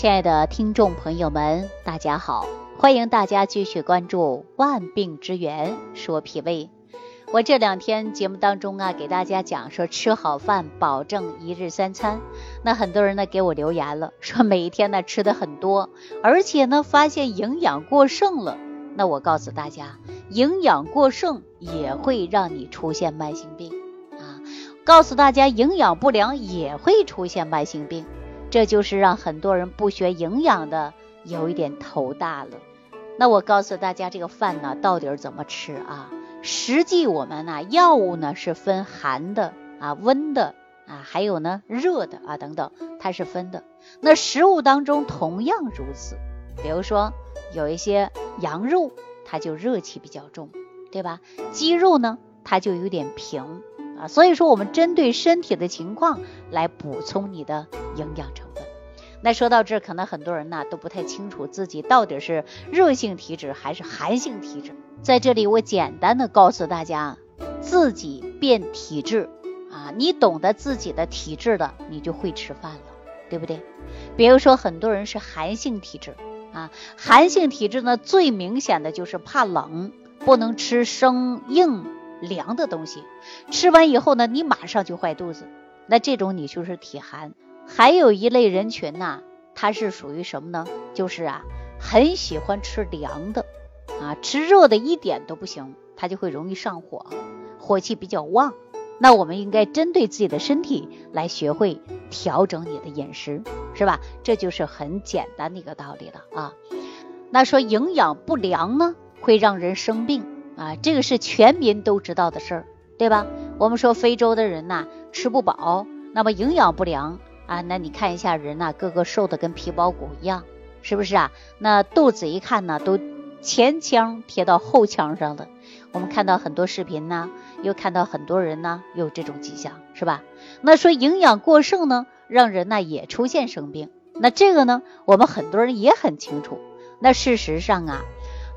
亲爱的听众朋友们，大家好，欢迎大家继续关注《万病之源说脾胃》。我这两天节目当中啊，给大家讲说吃好饭，保证一日三餐。那很多人呢给我留言了，说每一天呢吃的很多，而且呢发现营养过剩了。那我告诉大家，营养过剩也会让你出现慢性病啊！告诉大家，营养不良也会出现慢性病。这就是让很多人不学营养的有一点头大了。那我告诉大家，这个饭呢到底怎么吃啊？实际我们呢药物呢是分寒的啊、温的啊，还有呢热的啊等等，它是分的。那食物当中同样如此。比如说有一些羊肉，它就热气比较重，对吧？鸡肉呢，它就有点平。啊，所以说我们针对身体的情况来补充你的营养成分。那说到这儿，可能很多人呢都不太清楚自己到底是热性体质还是寒性体质。在这里，我简单的告诉大家，自己变体质啊，你懂得自己的体质的，你就会吃饭了，对不对？比如说很多人是寒性体质啊，寒性体质呢最明显的就是怕冷，不能吃生硬。凉的东西吃完以后呢，你马上就坏肚子，那这种你就是体寒。还有一类人群呐，他是属于什么呢？就是啊，很喜欢吃凉的啊，吃热的一点都不行，他就会容易上火，火气比较旺。那我们应该针对自己的身体来学会调整你的饮食，是吧？这就是很简单的一个道理了啊。那说营养不良呢，会让人生病。啊，这个是全民都知道的事儿，对吧？我们说非洲的人呐，吃不饱，那么营养不良啊，那你看一下人呐，个个瘦的跟皮包骨一样，是不是啊？那肚子一看呢，都前腔贴到后腔上了。我们看到很多视频呢，又看到很多人呢有这种迹象，是吧？那说营养过剩呢，让人呢也出现生病。那这个呢，我们很多人也很清楚。那事实上啊。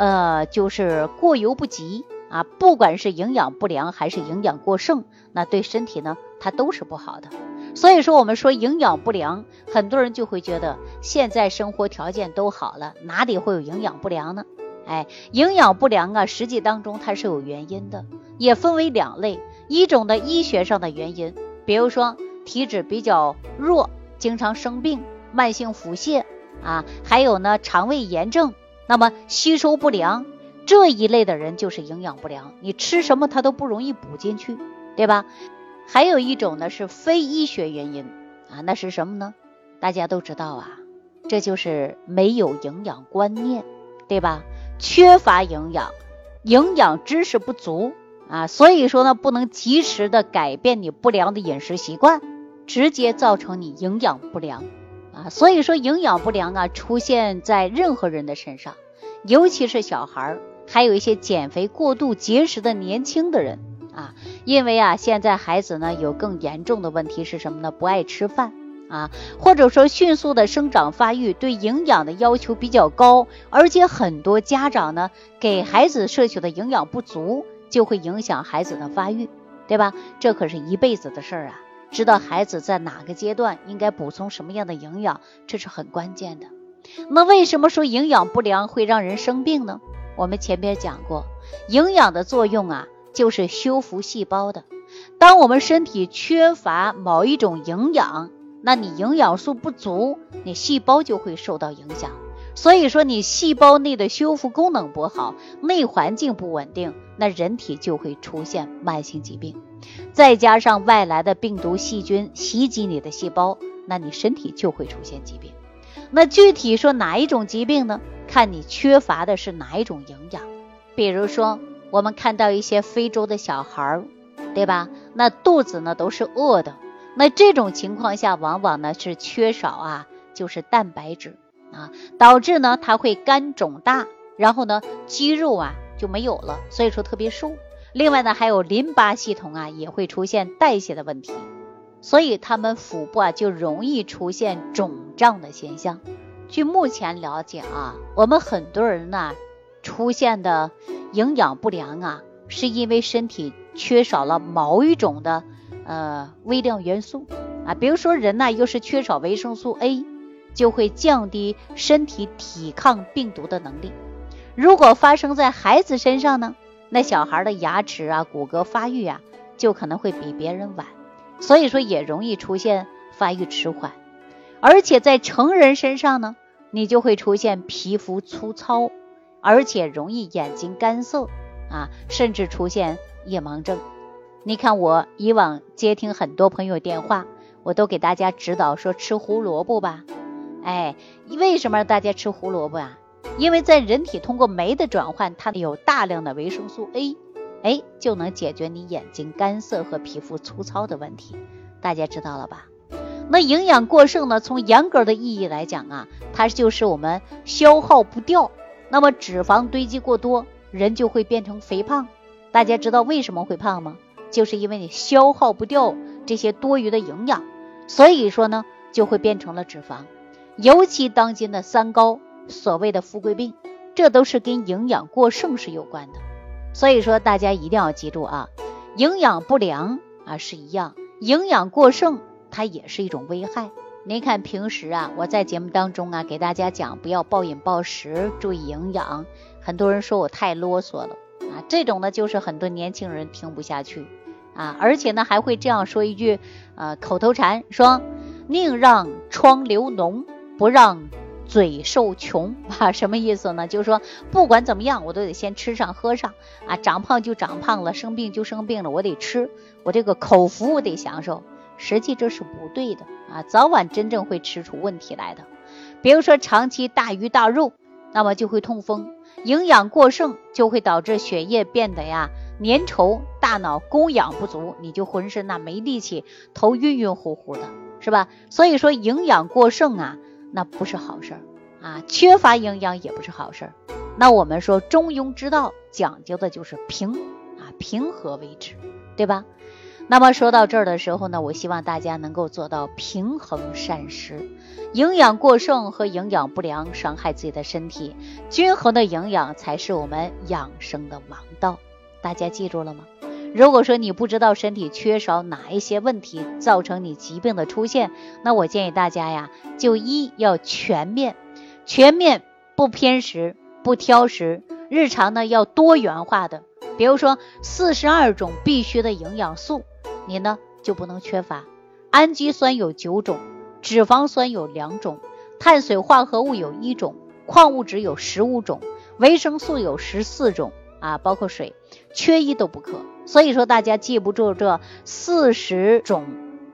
呃，就是过犹不及啊，不管是营养不良还是营养过剩，那对身体呢，它都是不好的。所以说，我们说营养不良，很多人就会觉得现在生活条件都好了，哪里会有营养不良呢？哎，营养不良啊，实际当中它是有原因的，也分为两类，一种的医学上的原因，比如说体质比较弱，经常生病，慢性腹泻啊，还有呢肠胃炎症。那么吸收不良这一类的人就是营养不良，你吃什么他都不容易补进去，对吧？还有一种呢是非医学原因啊，那是什么呢？大家都知道啊，这就是没有营养观念，对吧？缺乏营养，营养知识不足啊，所以说呢不能及时的改变你不良的饮食习惯，直接造成你营养不良。啊，所以说营养不良啊，出现在任何人的身上，尤其是小孩儿，还有一些减肥过度、节食的年轻的人啊。因为啊，现在孩子呢有更严重的问题是什么呢？不爱吃饭啊，或者说迅速的生长发育，对营养的要求比较高，而且很多家长呢给孩子摄取的营养不足，就会影响孩子的发育，对吧？这可是一辈子的事儿啊。知道孩子在哪个阶段应该补充什么样的营养，这是很关键的。那为什么说营养不良会让人生病呢？我们前边讲过，营养的作用啊，就是修复细胞的。当我们身体缺乏某一种营养，那你营养素不足，你细胞就会受到影响。所以说，你细胞内的修复功能不好，内环境不稳定，那人体就会出现慢性疾病。再加上外来的病毒细菌袭击你的细胞，那你身体就会出现疾病。那具体说哪一种疾病呢？看你缺乏的是哪一种营养。比如说，我们看到一些非洲的小孩儿，对吧？那肚子呢都是饿的，那这种情况下，往往呢是缺少啊，就是蛋白质啊，导致呢它会肝肿大，然后呢肌肉啊就没有了，所以说特别瘦。另外呢，还有淋巴系统啊，也会出现代谢的问题，所以他们腹部啊就容易出现肿胀的现象。据目前了解啊，我们很多人呢出现的营养不良啊，是因为身体缺少了某一种的呃微量元素啊，比如说人呢又是缺少维生素 A，就会降低身体抵抗病毒的能力。如果发生在孩子身上呢，那小孩的牙齿啊、骨骼发育啊，就可能会比别人晚，所以说也容易出现发育迟缓。而且在成人身上呢，你就会出现皮肤粗糙，而且容易眼睛干涩啊，甚至出现夜盲症。你看我以往接听很多朋友电话，我都给大家指导说吃胡萝卜吧。哎，为什么大家吃胡萝卜啊？因为在人体通过酶的转换，它有大量的维生素 A，哎，就能解决你眼睛干涩和皮肤粗糙的问题。大家知道了吧？那营养过剩呢？从严格的意义来讲啊，它就是我们消耗不掉，那么脂肪堆积过多，人就会变成肥胖。大家知道为什么会胖吗？就是因为你消耗不掉这些多余的营养，所以说呢，就会变成了脂肪。尤其当今的三高，所谓的富贵病，这都是跟营养过剩是有关的。所以说大家一定要记住啊，营养不良啊是一样，营养过剩。它也是一种危害。您看平时啊，我在节目当中啊，给大家讲不要暴饮暴食，注意营养。很多人说我太啰嗦了啊，这种呢就是很多年轻人听不下去啊，而且呢还会这样说一句呃口头禅，说宁让疮流脓，不让嘴受穷啊。什么意思呢？就是说不管怎么样，我都得先吃上喝上啊，长胖就长胖了，生病就生病了，我得吃，我这个口福我得享受。实际这是不对的啊，早晚真正会吃出问题来的。比如说长期大鱼大肉，那么就会痛风；营养过剩就会导致血液变得呀粘稠，大脑供氧不足，你就浑身呐没力气，头晕晕乎乎的，是吧？所以说营养过剩啊，那不是好事儿啊，缺乏营养也不是好事儿。那我们说中庸之道讲究的就是平啊，平和为止，对吧？那么说到这儿的时候呢，我希望大家能够做到平衡膳食，营养过剩和营养不良伤害自己的身体，均衡的营养才是我们养生的王道。大家记住了吗？如果说你不知道身体缺少哪一些问题造成你疾病的出现，那我建议大家呀，就一要全面，全面不偏食不挑食，日常呢要多元化的，比如说四十二种必须的营养素。你呢就不能缺乏，氨基酸有九种，脂肪酸有两种，碳水化合物有一种，矿物质有十五种，维生素有十四种啊，包括水，缺一都不可。所以说大家记不住这四十种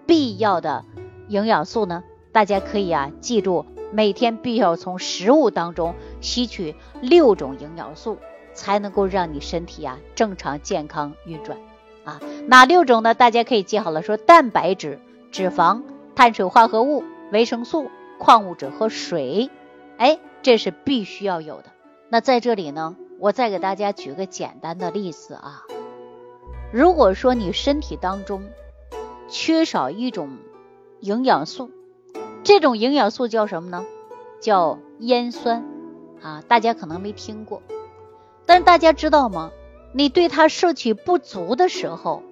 必要的营养素呢，大家可以啊记住，每天必须要从食物当中吸取六种营养素，才能够让你身体啊正常健康运转。啊，哪六种呢？大家可以记好了，说蛋白质、脂肪、碳水化合物、维生素、矿物质和水，哎，这是必须要有的。那在这里呢，我再给大家举个简单的例子啊。如果说你身体当中缺少一种营养素，这种营养素叫什么呢？叫烟酸啊，大家可能没听过，但是大家知道吗？你对它摄取不足的时候，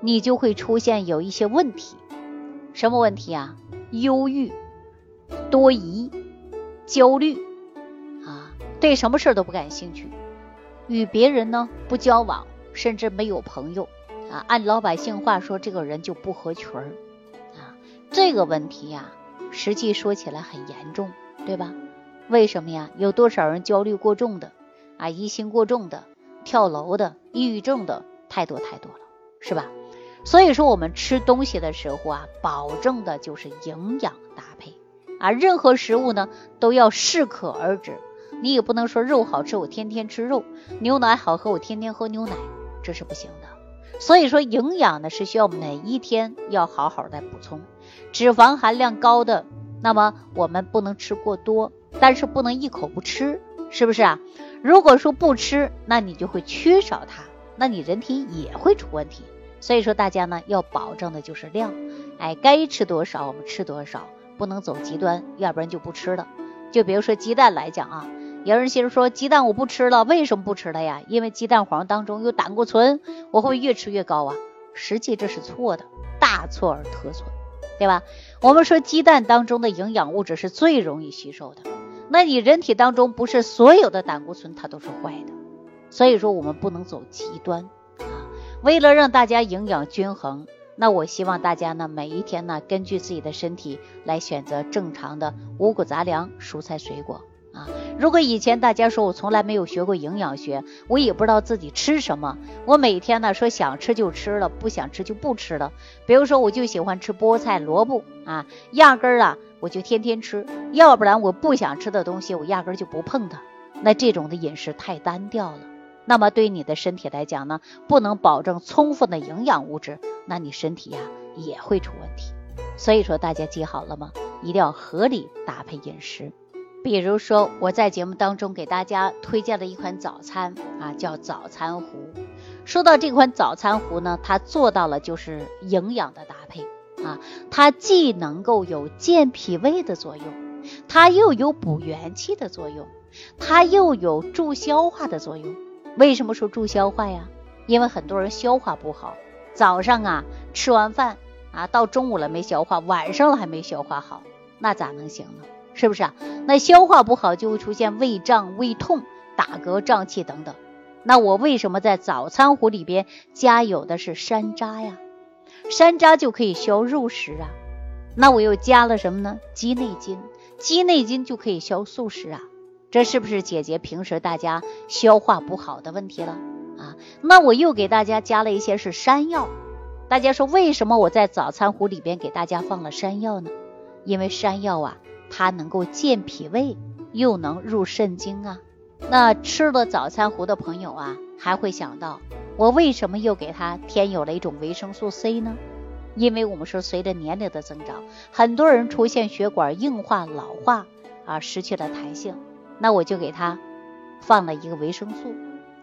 你就会出现有一些问题。什么问题啊？忧郁、多疑、焦虑，对什么事儿都不感兴趣，与别人呢不交往，甚至没有朋友啊。按老百姓话说，这个人就不合群儿啊。这个问题呀，实际说起来很严重，对吧？为什么呀？有多少人焦虑过重的啊？疑心过重的？跳楼的、抑郁症的太多太多了，是吧？所以说我们吃东西的时候啊，保证的就是营养搭配啊。任何食物呢都要适可而止，你也不能说肉好吃我天天吃肉，牛奶好喝我天天喝牛奶，这是不行的。所以说营养呢是需要每一天要好好的补充。脂肪含量高的，那么我们不能吃过多，但是不能一口不吃，是不是啊？如果说不吃，那你就会缺少它，那你人体也会出问题。所以说大家呢要保证的就是量，哎，该吃多少我们吃多少，不能走极端，要不然就不吃了。就比如说鸡蛋来讲啊，有人心说鸡蛋我不吃了，为什么不吃了呀？因为鸡蛋黄当中有胆固醇，我会越吃越高啊。实际这是错的，大错而特错。对吧？我们说鸡蛋当中的营养物质是最容易吸收的，那你人体当中不是所有的胆固醇它都是坏的，所以说我们不能走极端啊。为了让大家营养均衡，那我希望大家呢每一天呢根据自己的身体来选择正常的五谷杂粮、蔬菜水果。啊，如果以前大家说我从来没有学过营养学，我也不知道自己吃什么，我每天呢说想吃就吃了，不想吃就不吃了。比如说我就喜欢吃菠菜、萝卜啊，压根儿啊我就天天吃，要不然我不想吃的东西我压根儿就不碰它。那这种的饮食太单调了，那么对你的身体来讲呢，不能保证充分的营养物质，那你身体呀也会出问题。所以说大家记好了吗？一定要合理搭配饮食。比如说，我在节目当中给大家推荐了一款早餐啊，叫早餐糊。说到这款早餐糊呢，它做到了就是营养的搭配啊，它既能够有健脾胃的作用，它又有补元气的作用，它又有助消化的作用。为什么说助消化呀？因为很多人消化不好，早上啊吃完饭啊，到中午了没消化，晚上了还没消化好，那咋能行呢？是不是啊？那消化不好就会出现胃胀、胃痛、打嗝、胀气等等。那我为什么在早餐糊里边加有的是山楂呀？山楂就可以消肉食啊。那我又加了什么呢？鸡内金，鸡内金就可以消素食啊。这是不是解决平时大家消化不好的问题了啊？那我又给大家加了一些是山药。大家说为什么我在早餐糊里边给大家放了山药呢？因为山药啊。它能够健脾胃，又能入肾经啊。那吃了早餐糊的朋友啊，还会想到我为什么又给它添有了一种维生素 C 呢？因为我们说随着年龄的增长，很多人出现血管硬化、老化啊，失去了弹性。那我就给它放了一个维生素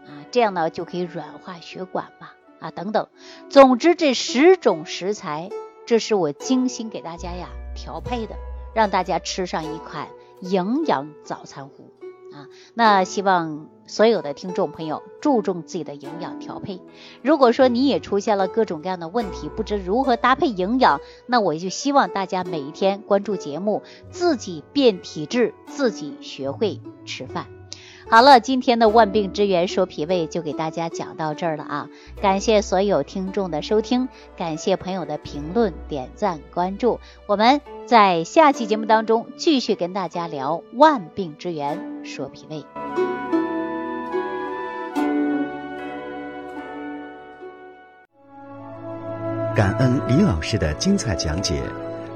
啊，这样呢就可以软化血管嘛啊等等。总之这十种食材，这是我精心给大家呀调配的。让大家吃上一款营养早餐糊啊！那希望所有的听众朋友注重自己的营养调配。如果说你也出现了各种各样的问题，不知如何搭配营养，那我就希望大家每一天关注节目，自己变体质，自己学会吃饭。好了，今天的万病之源说脾胃就给大家讲到这儿了啊！感谢所有听众的收听，感谢朋友的评论、点赞、关注。我们在下期节目当中继续跟大家聊万病之源说脾胃。感恩李老师的精彩讲解。